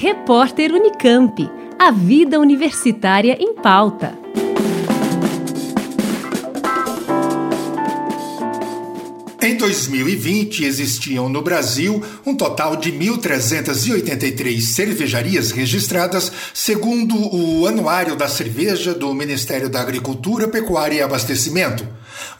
Repórter Unicamp. A vida universitária em pauta. Em 2020, existiam no Brasil um total de 1.383 cervejarias registradas, segundo o Anuário da Cerveja do Ministério da Agricultura, Pecuária e Abastecimento,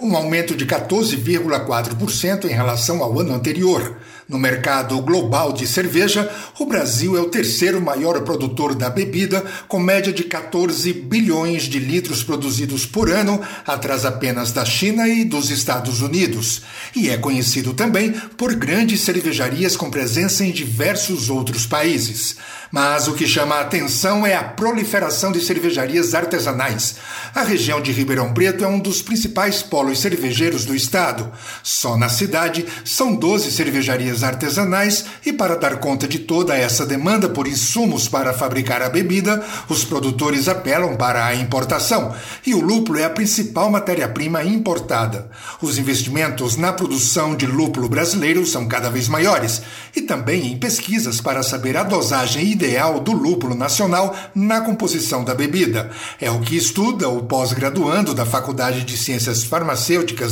um aumento de 14,4% em relação ao ano anterior. No mercado global de cerveja, o Brasil é o terceiro maior produtor da bebida, com média de 14 bilhões de litros produzidos por ano, atrás apenas da China e dos Estados Unidos. E é conhecido também por grandes cervejarias com presença em diversos outros países. Mas o que chama a atenção é a proliferação de cervejarias artesanais. A região de Ribeirão Preto é um dos principais polos cervejeiros do estado. Só na cidade são 12 cervejarias artesanais e para dar conta de toda essa demanda por insumos para fabricar a bebida, os produtores apelam para a importação e o lúpulo é a principal matéria-prima importada. Os investimentos na produção de lúpulo brasileiro são cada vez maiores e também em pesquisas para saber a dosagem ideal do lúpulo nacional na composição da bebida. É o que estuda o pós-graduando da Faculdade de Ciências Farmacêuticas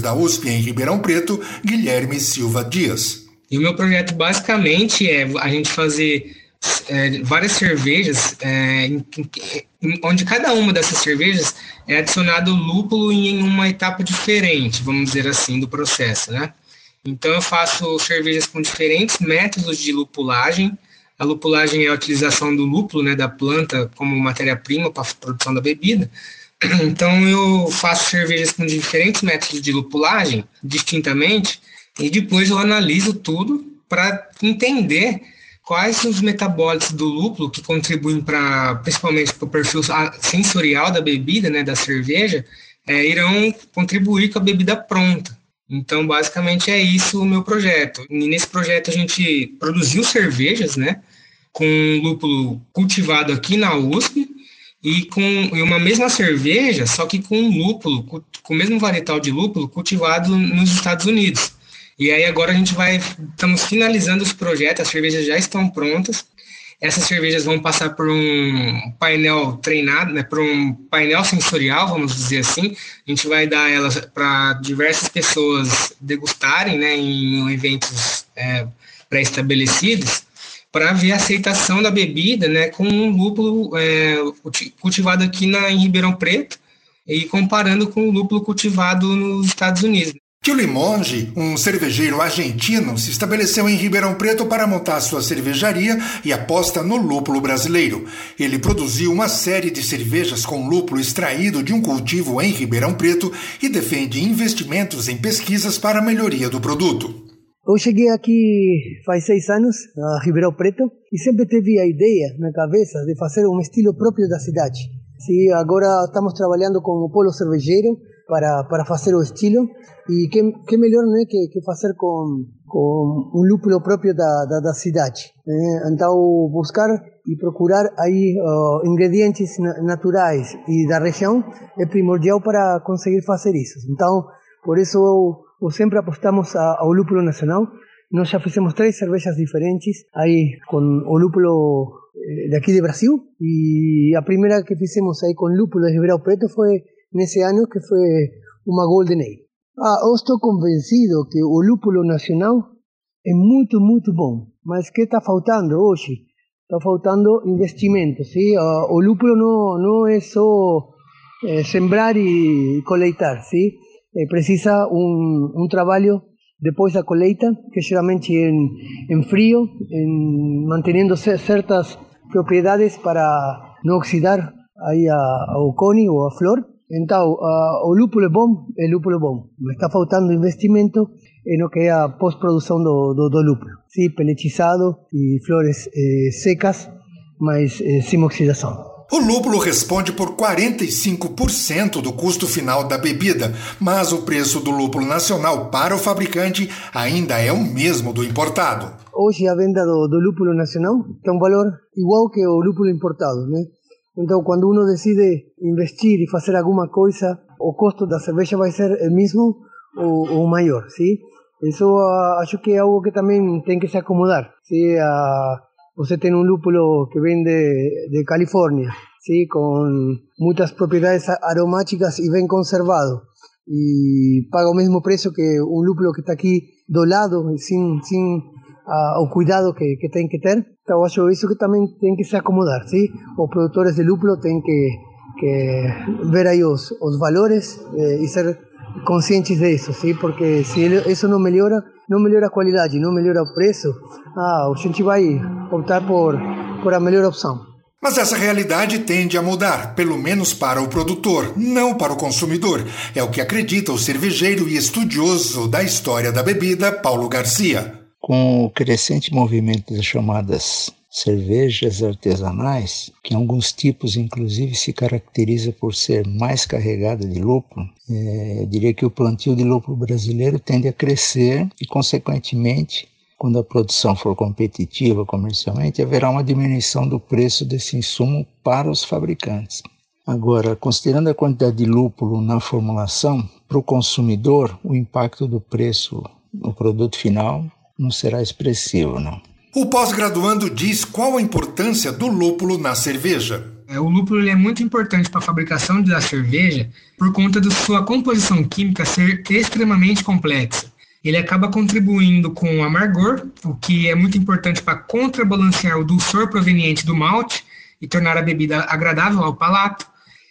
da USP em Ribeirão Preto, Guilherme Silva Dias. E o meu projeto basicamente é a gente fazer é, várias cervejas, é, em, em, onde cada uma dessas cervejas é adicionado lúpulo em uma etapa diferente, vamos dizer assim, do processo, né? Então eu faço cervejas com diferentes métodos de lupulagem, a lupulagem é a utilização do lúpulo, né, da planta, como matéria-prima para a produção da bebida. Então, eu faço cervejas com diferentes métodos de lupulagem, distintamente, e depois eu analiso tudo para entender quais os metabólitos do lúpulo que contribuem para, principalmente para o perfil sensorial da bebida, né, da cerveja, é, irão contribuir com a bebida pronta. Então, basicamente é isso o meu projeto. E nesse projeto a gente produziu cervejas, né, com lúpulo cultivado aqui na USP e com uma mesma cerveja, só que com lúpulo, com o mesmo varietal de lúpulo cultivado nos Estados Unidos. E aí agora a gente vai, estamos finalizando os projetos, as cervejas já estão prontas essas cervejas vão passar por um painel treinado, né, por um painel sensorial, vamos dizer assim. A gente vai dar elas para diversas pessoas degustarem né, em eventos é, pré-estabelecidos para ver a aceitação da bebida né, com um lúpulo é, cultivado aqui na, em Ribeirão Preto e comparando com o lúpulo cultivado nos Estados Unidos. Tio Limonge, um cervejeiro argentino, se estabeleceu em Ribeirão Preto para montar sua cervejaria e aposta no lúpulo brasileiro. Ele produziu uma série de cervejas com lúpulo extraído de um cultivo em Ribeirão Preto e defende investimentos em pesquisas para a melhoria do produto. Eu cheguei aqui faz seis anos, a Ribeirão Preto, e sempre tive a ideia na cabeça de fazer um estilo próprio da cidade. Sim, agora estamos trabalhando com o polo cervejeiro, para, para fazer o estilo e que, que melhor né, que, que fazer com, com um lúpulo próprio da, da, da cidade. Né? Então, buscar e procurar aí uh, ingredientes naturais e da região é primordial para conseguir fazer isso. Então, por isso eu, eu sempre apostamos a, ao lúpulo nacional. Nós já fizemos três cervejas diferentes aí com o lúpulo eh, de aqui de Brasil e a primeira que fizemos aí com lúpulo de Ribeirão Preto foi nesse ano que foi uma Golden Ale. Ah, eu estou convencido que o lúpulo nacional é muito, muito bom, mas que está faltando hoje? Está faltando investimento, sim? Ah, o lúpulo não, não é só é, sembrar e coleitar, sim? É, precisa um, um trabalho depois da colheita, que geralmente em, em frio, em mantendo certas propriedades para não oxidar aí a, ao cone ou a flor. Então, uh, o lúpulo é bom, é lúpulo bom. Me está faltando investimento em o que é a pós-produção do, do, do, lúpulo. Sim, peletizado e flores eh, secas, mas eh, sem oxidação. O lúpulo responde por 45% do custo final da bebida, mas o preço do lúpulo nacional para o fabricante ainda é o mesmo do importado. Hoje a venda do, do lúpulo nacional tem um valor igual que o lúpulo importado, né? Então, quando uno decide investir e fazer alguma coisa, o custo da cerveja vai ser o mesmo ou, ou maior, sim? Isso uh, acho que é algo que também tem que se acomodar, sim? Uh, você tem um lúpulo que vem de, de Califórnia, ¿sí? com muitas propriedades aromáticas e bem conservado. E paga o mesmo preço que um lúpulo que está aqui do lado, sem, sem uh, o cuidado que, que tem que ter. Então, acho isso que também tem que se acomodar. ¿sí? Os produtores de lúpulo têm que, que ver aí os, os valores eh, e ser conscientes disso, ¿sí? porque se isso não melhora, não melhora a qualidade, não melhora o preço, ah, a gente vai optar por, por a melhor opção. Mas essa realidade tende a mudar, pelo menos para o produtor, não para o consumidor. É o que acredita o cervejeiro e estudioso da história da bebida, Paulo Garcia. Com o crescente movimento das chamadas cervejas artesanais, que em alguns tipos inclusive se caracteriza por ser mais carregada de lúpulo, é, eu diria que o plantio de lúpulo brasileiro tende a crescer e, consequentemente, quando a produção for competitiva comercialmente, haverá uma diminuição do preço desse insumo para os fabricantes. Agora, considerando a quantidade de lúpulo na formulação, para o consumidor, o impacto do preço no produto final não será expressivo, não. O pós-graduando diz qual a importância do lúpulo na cerveja. É, o lúpulo é muito importante para a fabricação da cerveja por conta de sua composição química ser extremamente complexa. Ele acaba contribuindo com o amargor, o que é muito importante para contrabalancear o dulçor proveniente do malte e tornar a bebida agradável ao palato.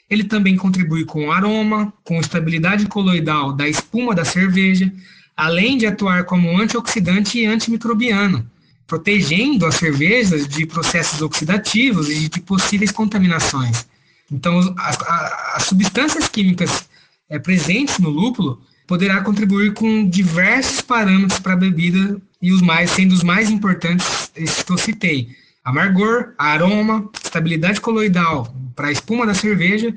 Ele também contribui com o aroma, com estabilidade coloidal da espuma da cerveja, além de atuar como antioxidante e antimicrobiano, protegendo as cervejas de processos oxidativos e de possíveis contaminações. Então, as, as substâncias químicas é, presentes no lúpulo poderá contribuir com diversos parâmetros para a bebida e os mais sendo os mais importantes esses que eu citei: amargor, aroma, estabilidade coloidal para a espuma da cerveja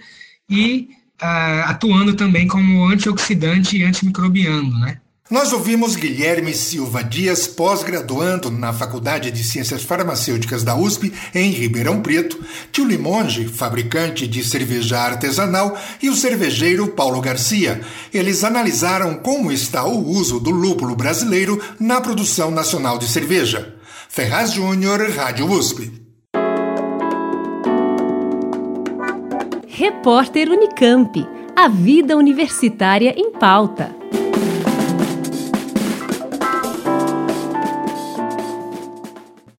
e uh, atuando também como antioxidante e antimicrobiano, né? Nós ouvimos Guilherme Silva Dias, pós-graduando na Faculdade de Ciências Farmacêuticas da USP, em Ribeirão Preto, Tio Limonge, fabricante de cerveja artesanal, e o cervejeiro Paulo Garcia. Eles analisaram como está o uso do lúpulo brasileiro na produção nacional de cerveja. Ferraz Júnior, Rádio USP. Repórter Unicamp. A vida universitária em pauta.